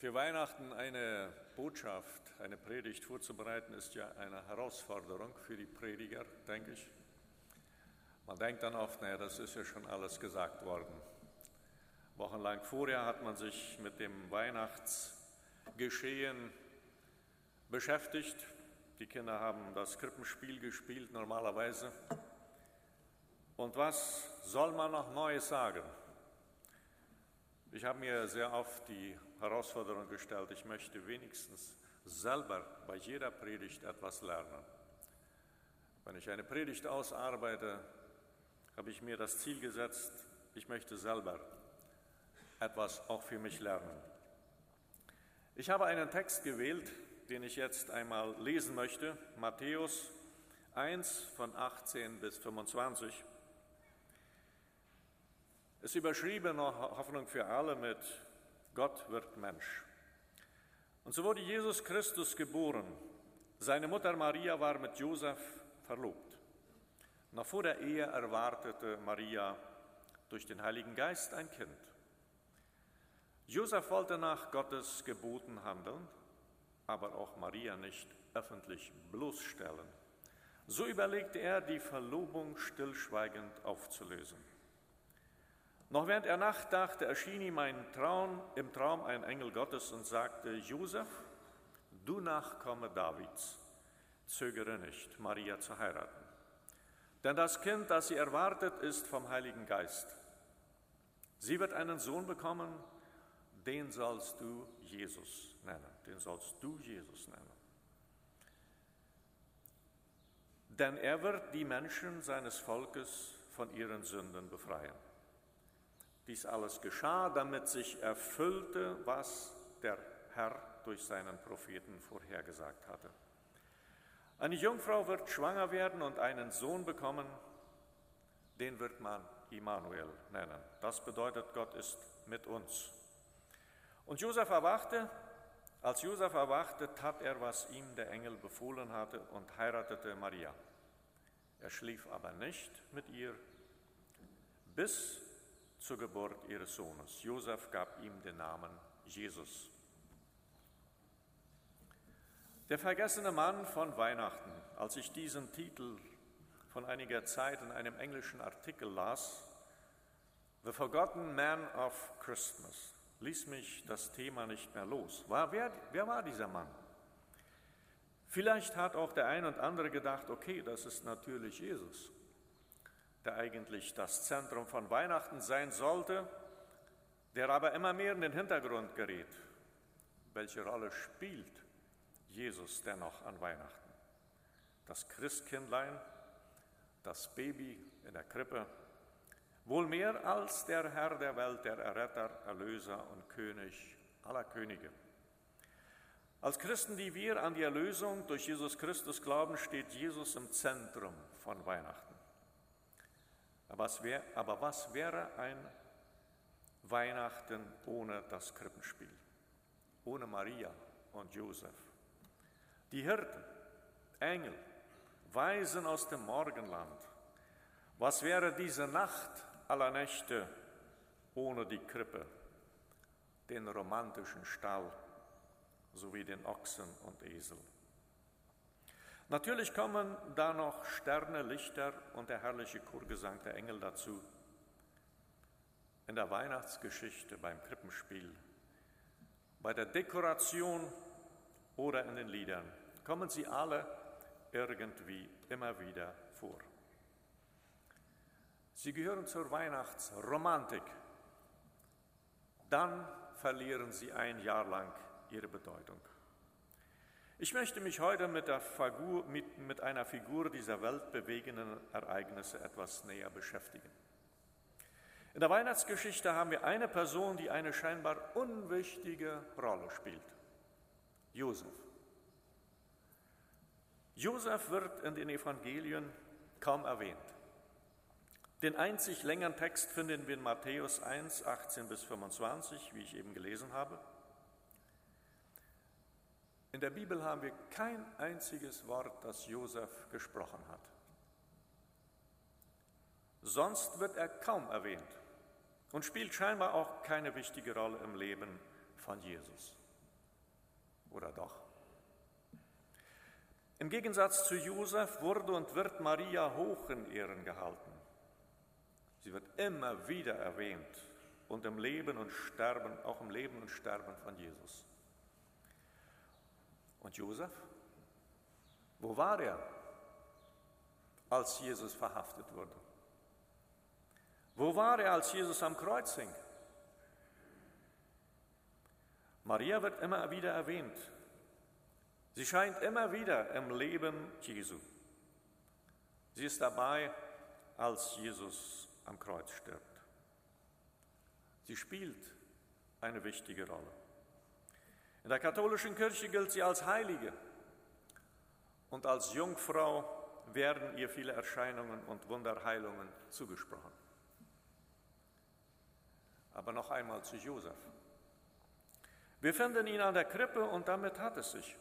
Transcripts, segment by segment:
Für Weihnachten eine Botschaft, eine Predigt vorzubereiten, ist ja eine Herausforderung für die Prediger, denke ich. Man denkt dann oft, naja, das ist ja schon alles gesagt worden. Wochenlang vorher hat man sich mit dem Weihnachtsgeschehen beschäftigt. Die Kinder haben das Krippenspiel gespielt normalerweise. Und was soll man noch Neues sagen? Ich habe mir sehr oft die Herausforderung gestellt, ich möchte wenigstens selber bei jeder Predigt etwas lernen. Wenn ich eine Predigt ausarbeite, habe ich mir das Ziel gesetzt, ich möchte selber etwas auch für mich lernen. Ich habe einen Text gewählt, den ich jetzt einmal lesen möchte, Matthäus 1 von 18 bis 25. Es überschrieben noch Hoffnung für alle mit Gott wird Mensch. Und so wurde Jesus Christus geboren. Seine Mutter Maria war mit Josef verlobt. Noch vor der Ehe erwartete Maria durch den Heiligen Geist ein Kind. Josef wollte nach Gottes Geboten handeln, aber auch Maria nicht öffentlich bloßstellen. So überlegte er, die Verlobung stillschweigend aufzulösen. Noch während er nachdachte, erschien ihm ein Traum, im Traum ein Engel Gottes und sagte, Josef, du Nachkomme Davids, zögere nicht, Maria zu heiraten. Denn das Kind, das sie erwartet, ist vom Heiligen Geist. Sie wird einen Sohn bekommen, den sollst du Jesus nennen. Den sollst du Jesus nennen. Denn er wird die Menschen seines Volkes von ihren Sünden befreien. Dies alles geschah, damit sich erfüllte, was der Herr durch seinen Propheten vorhergesagt hatte. Eine Jungfrau wird schwanger werden und einen Sohn bekommen, den wird man Immanuel nennen. Das bedeutet, Gott ist mit uns. Und Josef erwachte, als Josef erwachte, tat er, was ihm der Engel befohlen hatte und heiratete Maria. Er schlief aber nicht mit ihr, bis zur Geburt ihres Sohnes. Josef gab ihm den Namen Jesus. Der vergessene Mann von Weihnachten, als ich diesen Titel von einiger Zeit in einem englischen Artikel las, The Forgotten Man of Christmas, ließ mich das Thema nicht mehr los. War, wer, wer war dieser Mann? Vielleicht hat auch der ein und andere gedacht, okay, das ist natürlich Jesus der eigentlich das Zentrum von Weihnachten sein sollte, der aber immer mehr in den Hintergrund gerät. Welche Rolle spielt Jesus dennoch an Weihnachten? Das Christkindlein, das Baby in der Krippe, wohl mehr als der Herr der Welt, der Erretter, Erlöser und König aller Könige. Als Christen, die wir an die Erlösung durch Jesus Christus glauben, steht Jesus im Zentrum von Weihnachten. Aber was, wär, aber was wäre ein Weihnachten ohne das Krippenspiel, ohne Maria und Josef? Die Hirten, Engel, Weisen aus dem Morgenland. Was wäre diese Nacht aller Nächte ohne die Krippe, den romantischen Stall sowie den Ochsen und Esel? Natürlich kommen da noch Sterne, Lichter und der herrliche Chorgesang der Engel dazu. In der Weihnachtsgeschichte, beim Krippenspiel, bei der Dekoration oder in den Liedern kommen sie alle irgendwie immer wieder vor. Sie gehören zur Weihnachtsromantik. Dann verlieren sie ein Jahr lang ihre Bedeutung. Ich möchte mich heute mit, Figur, mit, mit einer Figur dieser weltbewegenden Ereignisse etwas näher beschäftigen. In der Weihnachtsgeschichte haben wir eine Person, die eine scheinbar unwichtige Rolle spielt. Josef. Josef wird in den Evangelien kaum erwähnt. Den einzig längeren Text finden wir in Matthäus 1, 18 bis 25, wie ich eben gelesen habe. In der Bibel haben wir kein einziges Wort, das Josef gesprochen hat. Sonst wird er kaum erwähnt und spielt scheinbar auch keine wichtige Rolle im Leben von Jesus. Oder doch? Im Gegensatz zu Josef wurde und wird Maria hoch in Ehren gehalten. Sie wird immer wieder erwähnt und im Leben und Sterben, auch im Leben und Sterben von Jesus. Und Josef? Wo war er, als Jesus verhaftet wurde? Wo war er, als Jesus am Kreuz hing? Maria wird immer wieder erwähnt. Sie scheint immer wieder im Leben Jesu. Sie ist dabei, als Jesus am Kreuz stirbt. Sie spielt eine wichtige Rolle. In der katholischen Kirche gilt sie als Heilige und als Jungfrau werden ihr viele Erscheinungen und Wunderheilungen zugesprochen. Aber noch einmal zu Josef. Wir finden ihn an der Krippe und damit hat es sich.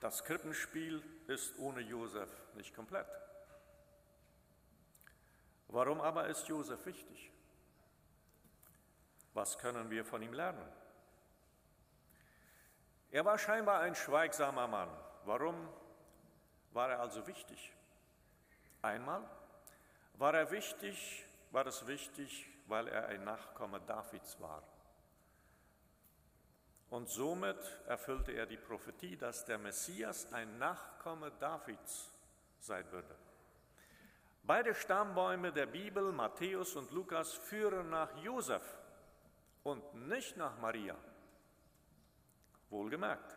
Das Krippenspiel ist ohne Josef nicht komplett. Warum aber ist Josef wichtig? Was können wir von ihm lernen? Er war scheinbar ein schweigsamer Mann. Warum war er also wichtig? Einmal war er wichtig, war es wichtig, weil er ein Nachkomme Davids war. Und somit erfüllte er die Prophetie, dass der Messias ein Nachkomme Davids sein würde. Beide Stammbäume der Bibel, Matthäus und Lukas, führen nach Josef und nicht nach Maria. Wohlgemerkt,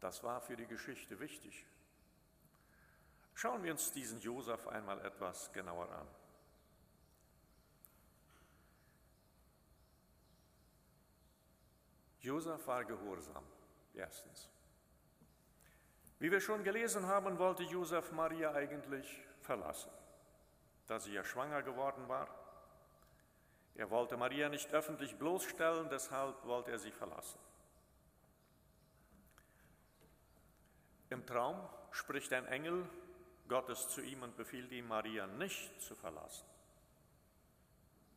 das war für die Geschichte wichtig. Schauen wir uns diesen Josef einmal etwas genauer an. Josef war gehorsam, erstens. Wie wir schon gelesen haben, wollte Josef Maria eigentlich verlassen, da sie ja schwanger geworden war. Er wollte Maria nicht öffentlich bloßstellen, deshalb wollte er sie verlassen. Im Traum spricht ein Engel Gottes zu ihm und befiehlt ihm, Maria nicht zu verlassen.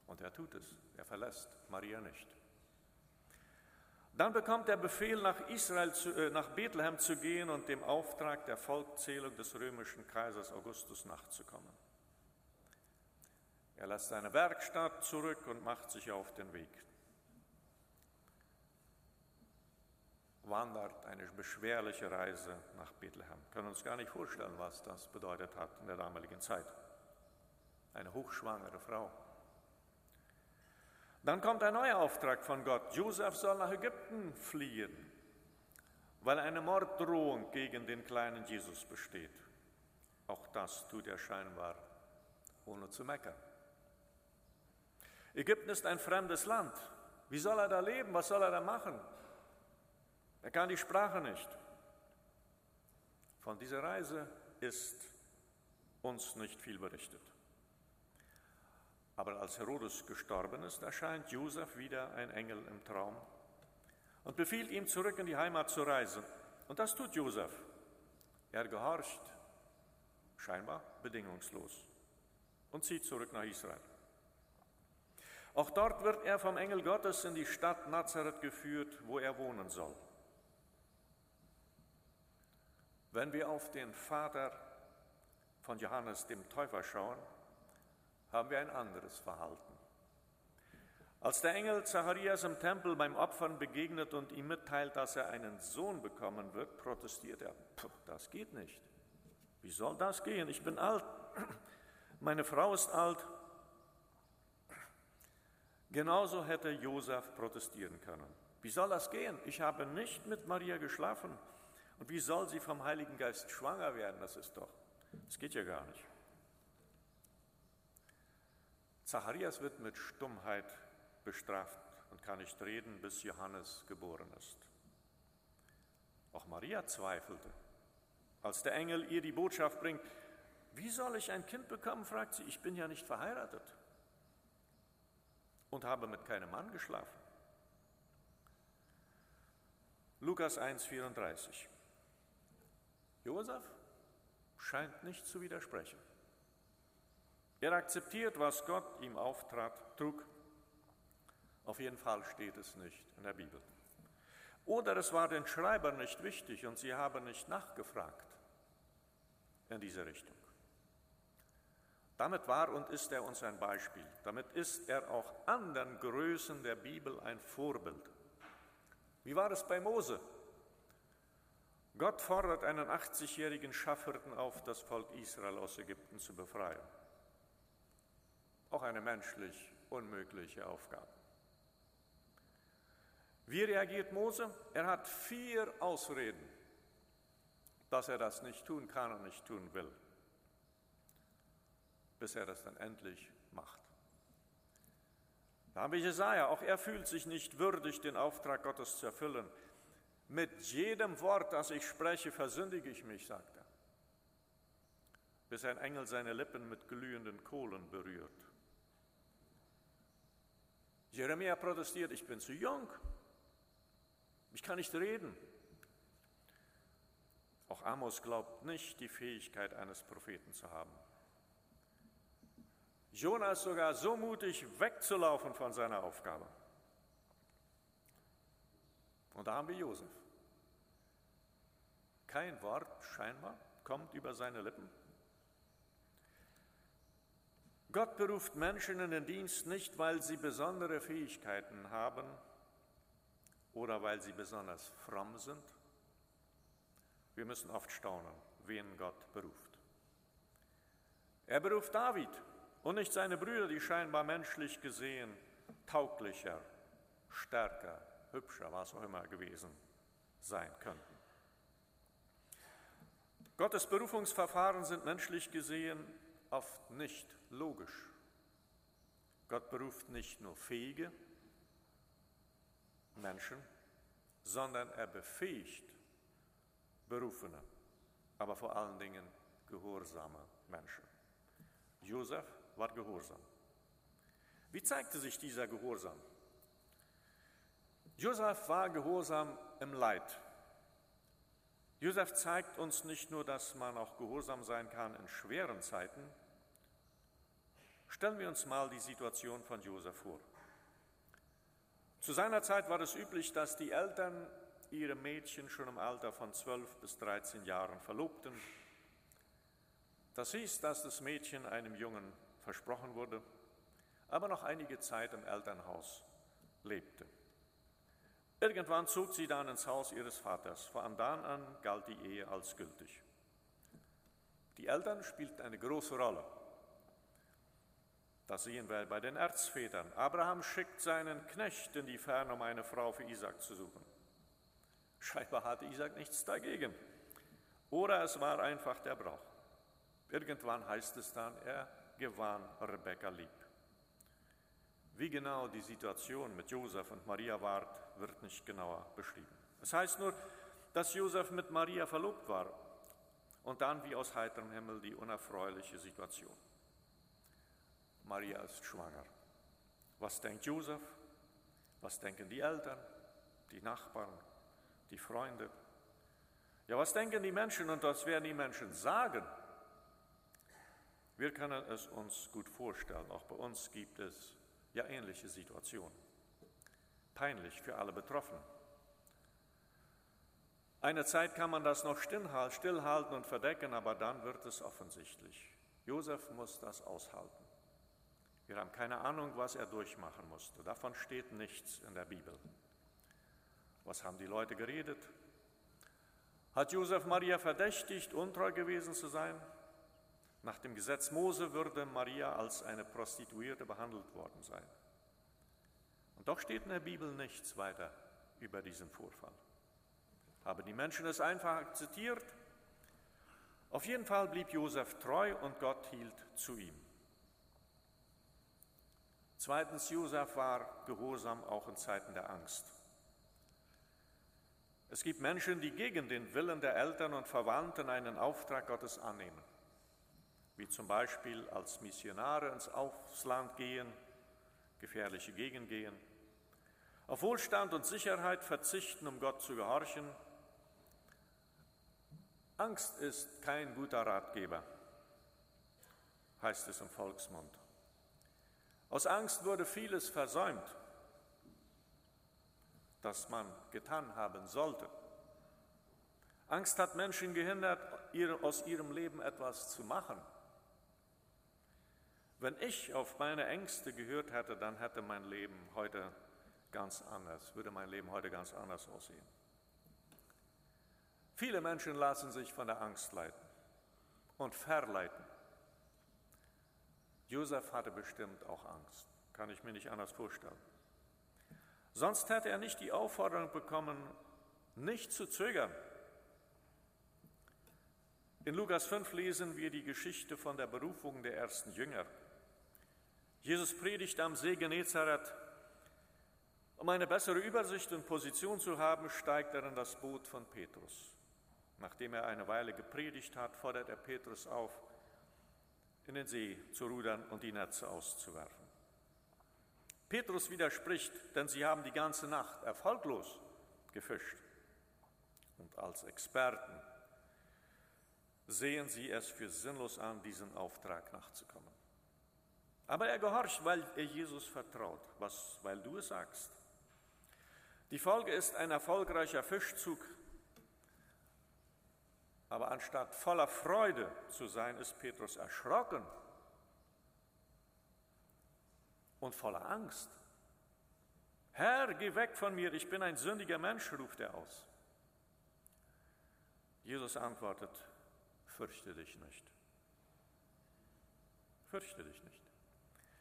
Und er tut es, er verlässt Maria nicht. Dann bekommt er Befehl, nach, Israel zu, äh, nach Bethlehem zu gehen und dem Auftrag der Volkszählung des römischen Kaisers Augustus nachzukommen. Er lässt seine Werkstatt zurück und macht sich auf den Weg. Wandert eine beschwerliche Reise nach Bethlehem. Können uns gar nicht vorstellen, was das bedeutet hat in der damaligen Zeit. Eine hochschwangere Frau. Dann kommt ein neuer Auftrag von Gott. Josef soll nach Ägypten fliehen, weil eine Morddrohung gegen den kleinen Jesus besteht. Auch das tut er scheinbar ohne zu meckern. Ägypten ist ein fremdes Land. Wie soll er da leben? Was soll er da machen? Er kann die Sprache nicht. Von dieser Reise ist uns nicht viel berichtet. Aber als Herodes gestorben ist, erscheint Josef wieder ein Engel im Traum und befiehlt ihm, zurück in die Heimat zu reisen. Und das tut Josef. Er gehorcht, scheinbar bedingungslos, und zieht zurück nach Israel. Auch dort wird er vom Engel Gottes in die Stadt Nazareth geführt, wo er wohnen soll. Wenn wir auf den Vater von Johannes dem Täufer schauen, haben wir ein anderes Verhalten. Als der Engel Zacharias im Tempel beim Opfern begegnet und ihm mitteilt, dass er einen Sohn bekommen wird, protestiert er, das geht nicht. Wie soll das gehen? Ich bin alt, meine Frau ist alt. Genauso hätte Josef protestieren können. Wie soll das gehen? Ich habe nicht mit Maria geschlafen. Und wie soll sie vom Heiligen Geist schwanger werden? Das ist doch, das geht ja gar nicht. Zacharias wird mit Stummheit bestraft und kann nicht reden, bis Johannes geboren ist. Auch Maria zweifelte. Als der Engel ihr die Botschaft bringt, wie soll ich ein Kind bekommen, fragt sie, ich bin ja nicht verheiratet und habe mit keinem Mann geschlafen. Lukas 1,34. Josef scheint nicht zu widersprechen. Er akzeptiert, was Gott ihm auftrat, trug Auf jeden Fall steht es nicht in der Bibel. Oder es war den Schreibern nicht wichtig und sie haben nicht nachgefragt in diese Richtung. Damit war und ist er uns ein Beispiel. Damit ist er auch anderen Größen der Bibel ein Vorbild. Wie war es bei Mose? Gott fordert einen 80-jährigen Schafhirten auf, das Volk Israel aus Ägypten zu befreien. Auch eine menschlich unmögliche Aufgabe. Wie reagiert Mose? Er hat vier Ausreden, dass er das nicht tun kann und nicht tun will bis er das dann endlich macht. Da haben wir Jesaja, auch er fühlt sich nicht würdig, den Auftrag Gottes zu erfüllen. Mit jedem Wort, das ich spreche, versündige ich mich, sagt er. Bis ein Engel seine Lippen mit glühenden Kohlen berührt. Jeremia protestiert, ich bin zu jung, ich kann nicht reden. Auch Amos glaubt nicht, die Fähigkeit eines Propheten zu haben. Jonas sogar so mutig wegzulaufen von seiner Aufgabe. Und da haben wir Josef. Kein Wort scheinbar kommt über seine Lippen. Gott beruft Menschen in den Dienst nicht, weil sie besondere Fähigkeiten haben oder weil sie besonders fromm sind. Wir müssen oft staunen, wen Gott beruft. Er beruft David und nicht seine Brüder, die scheinbar menschlich gesehen tauglicher, stärker, hübscher, was auch immer gewesen sein könnten. Gottes Berufungsverfahren sind menschlich gesehen oft nicht logisch. Gott beruft nicht nur fähige Menschen, sondern er befähigt berufene, aber vor allen Dingen gehorsame Menschen. Josef war Gehorsam. Wie zeigte sich dieser Gehorsam? Josef war Gehorsam im Leid. Josef zeigt uns nicht nur, dass man auch gehorsam sein kann in schweren Zeiten. Stellen wir uns mal die Situation von Josef vor. Zu seiner Zeit war es üblich, dass die Eltern ihre Mädchen schon im Alter von 12 bis 13 Jahren verlobten. Das hieß, dass das Mädchen einem Jungen versprochen wurde, aber noch einige Zeit im Elternhaus lebte. Irgendwann zog sie dann ins Haus ihres Vaters. Von dann an galt die Ehe als gültig. Die Eltern spielten eine große Rolle. Das sehen wir bei den Erzvätern. Abraham schickt seinen Knecht in die Ferne, um eine Frau für Isaac zu suchen. Scheinbar hatte Isaac nichts dagegen. Oder es war einfach der Brauch. Irgendwann heißt es dann, er gewann Rebekka lieb. Wie genau die Situation mit Josef und Maria war, wird nicht genauer beschrieben. Es heißt nur, dass Josef mit Maria verlobt war und dann wie aus heiterem Himmel die unerfreuliche Situation. Maria ist schwanger. Was denkt Josef? Was denken die Eltern, die Nachbarn, die Freunde? Ja, was denken die Menschen und was werden die Menschen sagen? Wir können es uns gut vorstellen, auch bei uns gibt es ja ähnliche Situationen. Peinlich für alle Betroffenen. Eine Zeit kann man das noch stillhalten und verdecken, aber dann wird es offensichtlich. Josef muss das aushalten. Wir haben keine Ahnung, was er durchmachen musste. Davon steht nichts in der Bibel. Was haben die Leute geredet? Hat Josef Maria verdächtigt, untreu gewesen zu sein? Nach dem Gesetz Mose würde Maria als eine Prostituierte behandelt worden sein. Und doch steht in der Bibel nichts weiter über diesen Vorfall. Haben die Menschen es einfach akzeptiert? Auf jeden Fall blieb Josef treu und Gott hielt zu ihm. Zweitens, Josef war gehorsam auch in Zeiten der Angst. Es gibt Menschen, die gegen den Willen der Eltern und Verwandten einen Auftrag Gottes annehmen wie zum Beispiel als Missionare ins Ausland gehen, gefährliche Gegend gehen, auf Wohlstand und Sicherheit verzichten, um Gott zu gehorchen. Angst ist kein guter Ratgeber, heißt es im Volksmund. Aus Angst wurde vieles versäumt. das man getan haben sollte. Angst hat Menschen gehindert, aus ihrem Leben etwas zu machen. Wenn ich auf meine Ängste gehört hätte, dann hätte mein Leben heute ganz anders, würde mein Leben heute ganz anders aussehen. Viele Menschen lassen sich von der Angst leiten und verleiten. Josef hatte bestimmt auch Angst, kann ich mir nicht anders vorstellen. Sonst hätte er nicht die Aufforderung bekommen, nicht zu zögern. In Lukas 5 lesen wir die Geschichte von der Berufung der ersten Jünger. Jesus predigt am See Genezareth. Um eine bessere Übersicht und Position zu haben, steigt er in das Boot von Petrus. Nachdem er eine Weile gepredigt hat, fordert er Petrus auf, in den See zu rudern und die Netze auszuwerfen. Petrus widerspricht, denn sie haben die ganze Nacht erfolglos gefischt. Und als Experten sehen sie es für sinnlos an, diesen Auftrag nachzukommen. Aber er gehorcht, weil er Jesus vertraut, was, weil du es sagst. Die Folge ist ein erfolgreicher Fischzug. Aber anstatt voller Freude zu sein, ist Petrus erschrocken und voller Angst. Herr, geh weg von mir, ich bin ein sündiger Mensch, ruft er aus. Jesus antwortet, fürchte dich nicht. Fürchte dich nicht.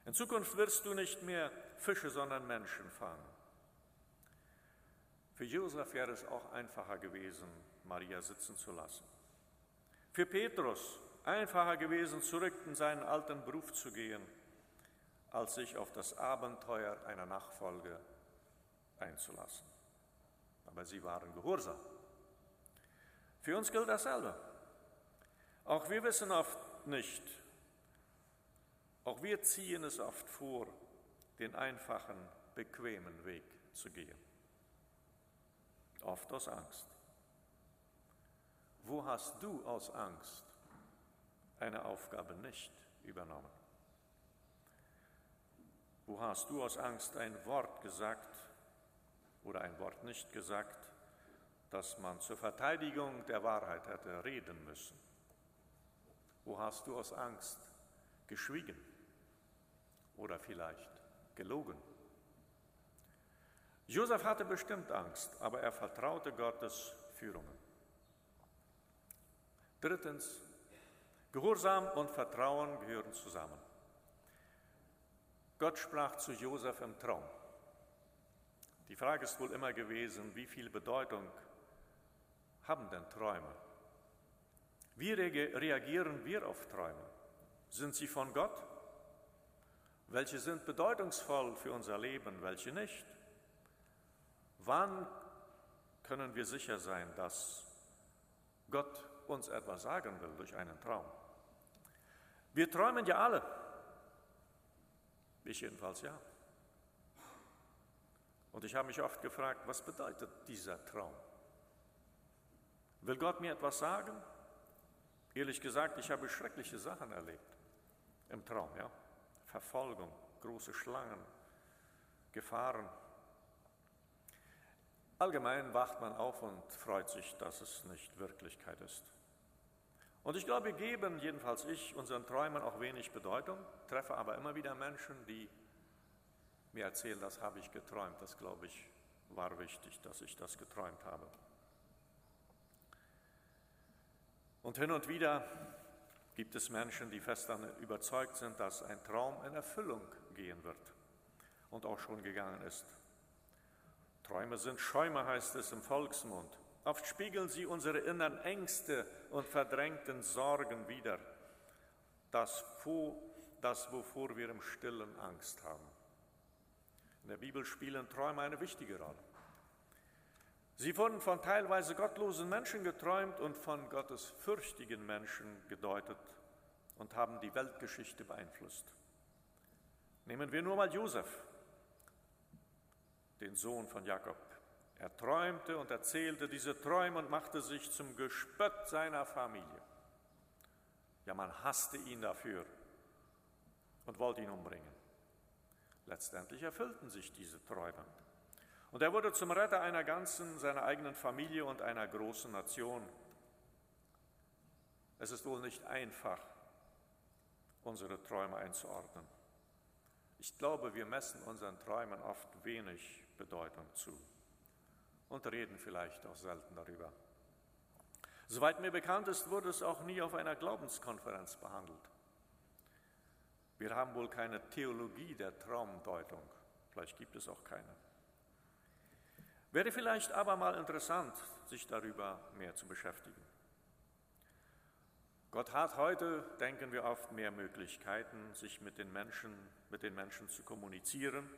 In Zukunft wirst du nicht mehr Fische, sondern Menschen fangen. Für Josef wäre es auch einfacher gewesen, Maria sitzen zu lassen. Für Petrus einfacher gewesen, zurück in seinen alten Beruf zu gehen, als sich auf das Abenteuer einer Nachfolge einzulassen. Aber sie waren gehorsam. Für uns gilt dasselbe. Auch wir wissen oft nicht, auch wir ziehen es oft vor, den einfachen, bequemen Weg zu gehen. Oft aus Angst. Wo hast du aus Angst eine Aufgabe nicht übernommen? Wo hast du aus Angst ein Wort gesagt oder ein Wort nicht gesagt, das man zur Verteidigung der Wahrheit hätte reden müssen? Wo hast du aus Angst geschwiegen? Oder vielleicht gelogen. Josef hatte bestimmt Angst, aber er vertraute Gottes Führungen. Drittens, Gehorsam und Vertrauen gehören zusammen. Gott sprach zu Josef im Traum. Die Frage ist wohl immer gewesen, wie viel Bedeutung haben denn Träume? Wie reagieren wir auf Träume? Sind sie von Gott welche sind bedeutungsvoll für unser Leben, welche nicht? Wann können wir sicher sein, dass Gott uns etwas sagen will durch einen Traum? Wir träumen ja alle. Ich jedenfalls ja. Und ich habe mich oft gefragt, was bedeutet dieser Traum? Will Gott mir etwas sagen? Ehrlich gesagt, ich habe schreckliche Sachen erlebt im Traum, ja. Verfolgung, große Schlangen, Gefahren. Allgemein wacht man auf und freut sich, dass es nicht Wirklichkeit ist. Und ich glaube, wir geben, jedenfalls ich, unseren Träumen auch wenig Bedeutung, treffe aber immer wieder Menschen, die mir erzählen, das habe ich geträumt. Das, glaube ich, war wichtig, dass ich das geträumt habe. Und hin und wieder gibt es Menschen, die fest dann überzeugt sind, dass ein Traum in Erfüllung gehen wird und auch schon gegangen ist. Träume sind Schäume, heißt es im Volksmund. Oft spiegeln sie unsere inneren Ängste und verdrängten Sorgen wider, das, das wovor wir im stillen Angst haben. In der Bibel spielen Träume eine wichtige Rolle. Sie wurden von teilweise gottlosen Menschen geträumt und von gottesfürchtigen Menschen gedeutet und haben die Weltgeschichte beeinflusst. Nehmen wir nur mal Josef, den Sohn von Jakob. Er träumte und erzählte diese Träume und machte sich zum Gespött seiner Familie. Ja, man hasste ihn dafür und wollte ihn umbringen. Letztendlich erfüllten sich diese Träume. Und er wurde zum Retter einer ganzen, seiner eigenen Familie und einer großen Nation. Es ist wohl nicht einfach, unsere Träume einzuordnen. Ich glaube, wir messen unseren Träumen oft wenig Bedeutung zu und reden vielleicht auch selten darüber. Soweit mir bekannt ist, wurde es auch nie auf einer Glaubenskonferenz behandelt. Wir haben wohl keine Theologie der Traumdeutung, vielleicht gibt es auch keine. Wäre vielleicht aber mal interessant, sich darüber mehr zu beschäftigen. Gott hat heute, denken wir oft, mehr Möglichkeiten, sich mit den Menschen, mit den Menschen zu kommunizieren.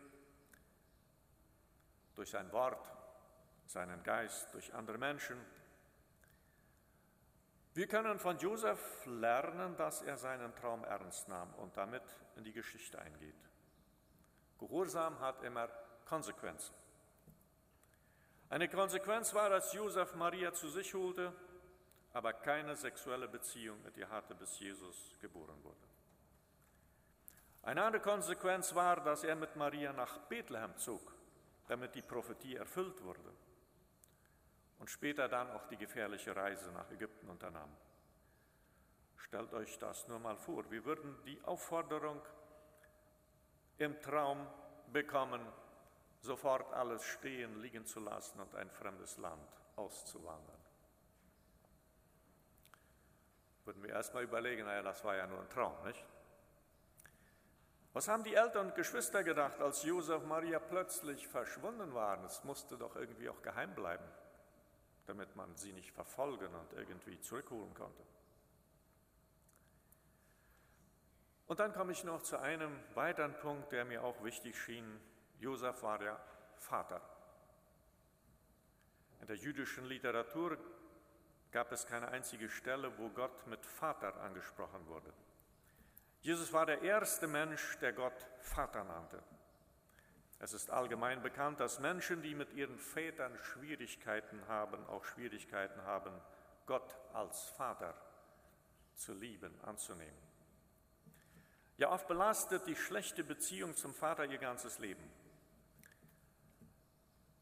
Durch sein Wort, seinen Geist, durch andere Menschen. Wir können von Josef lernen, dass er seinen Traum ernst nahm und damit in die Geschichte eingeht. Gehorsam hat immer Konsequenzen. Eine Konsequenz war, dass Josef Maria zu sich holte, aber keine sexuelle Beziehung mit ihr hatte, bis Jesus geboren wurde. Eine andere Konsequenz war, dass er mit Maria nach Bethlehem zog, damit die Prophetie erfüllt wurde und später dann auch die gefährliche Reise nach Ägypten unternahm. Stellt euch das nur mal vor. Wir würden die Aufforderung im Traum bekommen, sofort alles stehen, liegen zu lassen und ein fremdes Land auszuwandern. Würden wir erstmal überlegen, naja, das war ja nur ein Traum, nicht? Was haben die Eltern und Geschwister gedacht, als Josef und Maria plötzlich verschwunden waren? Es musste doch irgendwie auch geheim bleiben, damit man sie nicht verfolgen und irgendwie zurückholen konnte. Und dann komme ich noch zu einem weiteren Punkt, der mir auch wichtig schien. Josef war der Vater. In der jüdischen Literatur gab es keine einzige Stelle, wo Gott mit Vater angesprochen wurde. Jesus war der erste Mensch, der Gott Vater nannte. Es ist allgemein bekannt, dass Menschen, die mit ihren Vätern Schwierigkeiten haben, auch Schwierigkeiten haben, Gott als Vater zu lieben, anzunehmen. Ja, oft belastet die schlechte Beziehung zum Vater ihr ganzes Leben.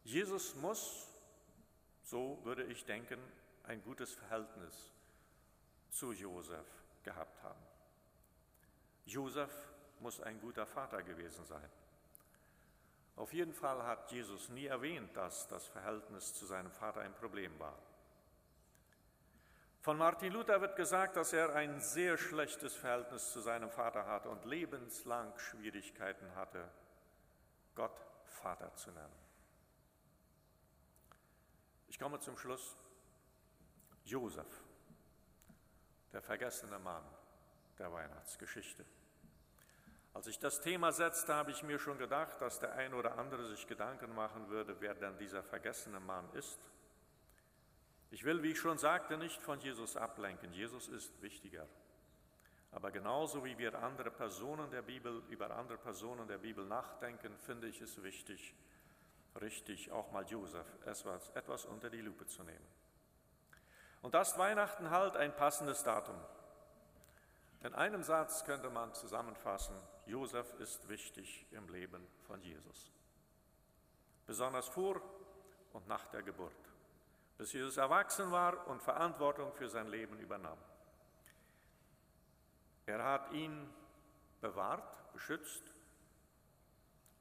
Jesus muss, so würde ich denken, ein gutes Verhältnis zu Josef gehabt haben. Josef muss ein guter Vater gewesen sein. Auf jeden Fall hat Jesus nie erwähnt, dass das Verhältnis zu seinem Vater ein Problem war. Von Martin Luther wird gesagt, dass er ein sehr schlechtes Verhältnis zu seinem Vater hatte und lebenslang Schwierigkeiten hatte, Gott Vater zu nennen. Ich komme zum Schluss. Josef, der vergessene Mann der Weihnachtsgeschichte. Als ich das Thema setzte, habe ich mir schon gedacht, dass der ein oder andere sich Gedanken machen würde, wer denn dieser vergessene Mann ist. Ich will, wie ich schon sagte, nicht von Jesus ablenken. Jesus ist wichtiger. Aber genauso wie wir andere Personen der Bibel, über andere Personen der Bibel nachdenken, finde ich es wichtig, richtig, auch mal Josef etwas, unter die Lupe zu nehmen. Und das Weihnachten halt ein passendes Datum. In einem Satz könnte man zusammenfassen, Josef ist wichtig im Leben von Jesus. Besonders vor und nach der Geburt, bis Jesus erwachsen war und Verantwortung für sein Leben übernahm. Er hat ihn bewahrt, beschützt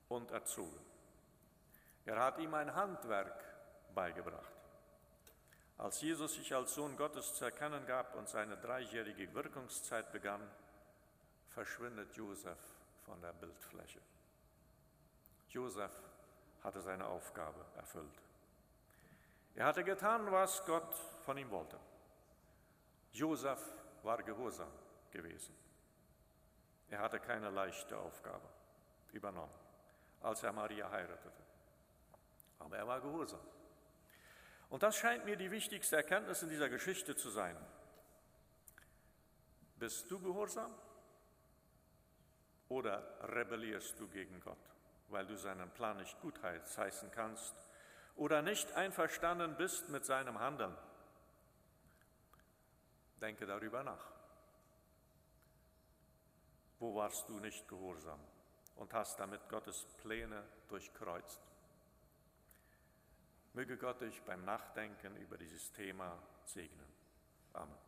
und erzogen. Er hat ihm ein Handwerk beigebracht. Als Jesus sich als Sohn Gottes zu erkennen gab und seine dreijährige Wirkungszeit begann, verschwindet Josef von der Bildfläche. Josef hatte seine Aufgabe erfüllt. Er hatte getan, was Gott von ihm wollte. Josef war gehorsam gewesen. Er hatte keine leichte Aufgabe übernommen, als er Maria heiratete aber er war gehorsam. Und das scheint mir die wichtigste Erkenntnis in dieser Geschichte zu sein. Bist du gehorsam oder rebellierst du gegen Gott, weil du seinen Plan nicht gutheißen kannst oder nicht einverstanden bist mit seinem Handeln? Denke darüber nach. Wo warst du nicht gehorsam und hast damit Gottes Pläne durchkreuzt? Möge Gott euch beim Nachdenken über dieses Thema segnen. Amen.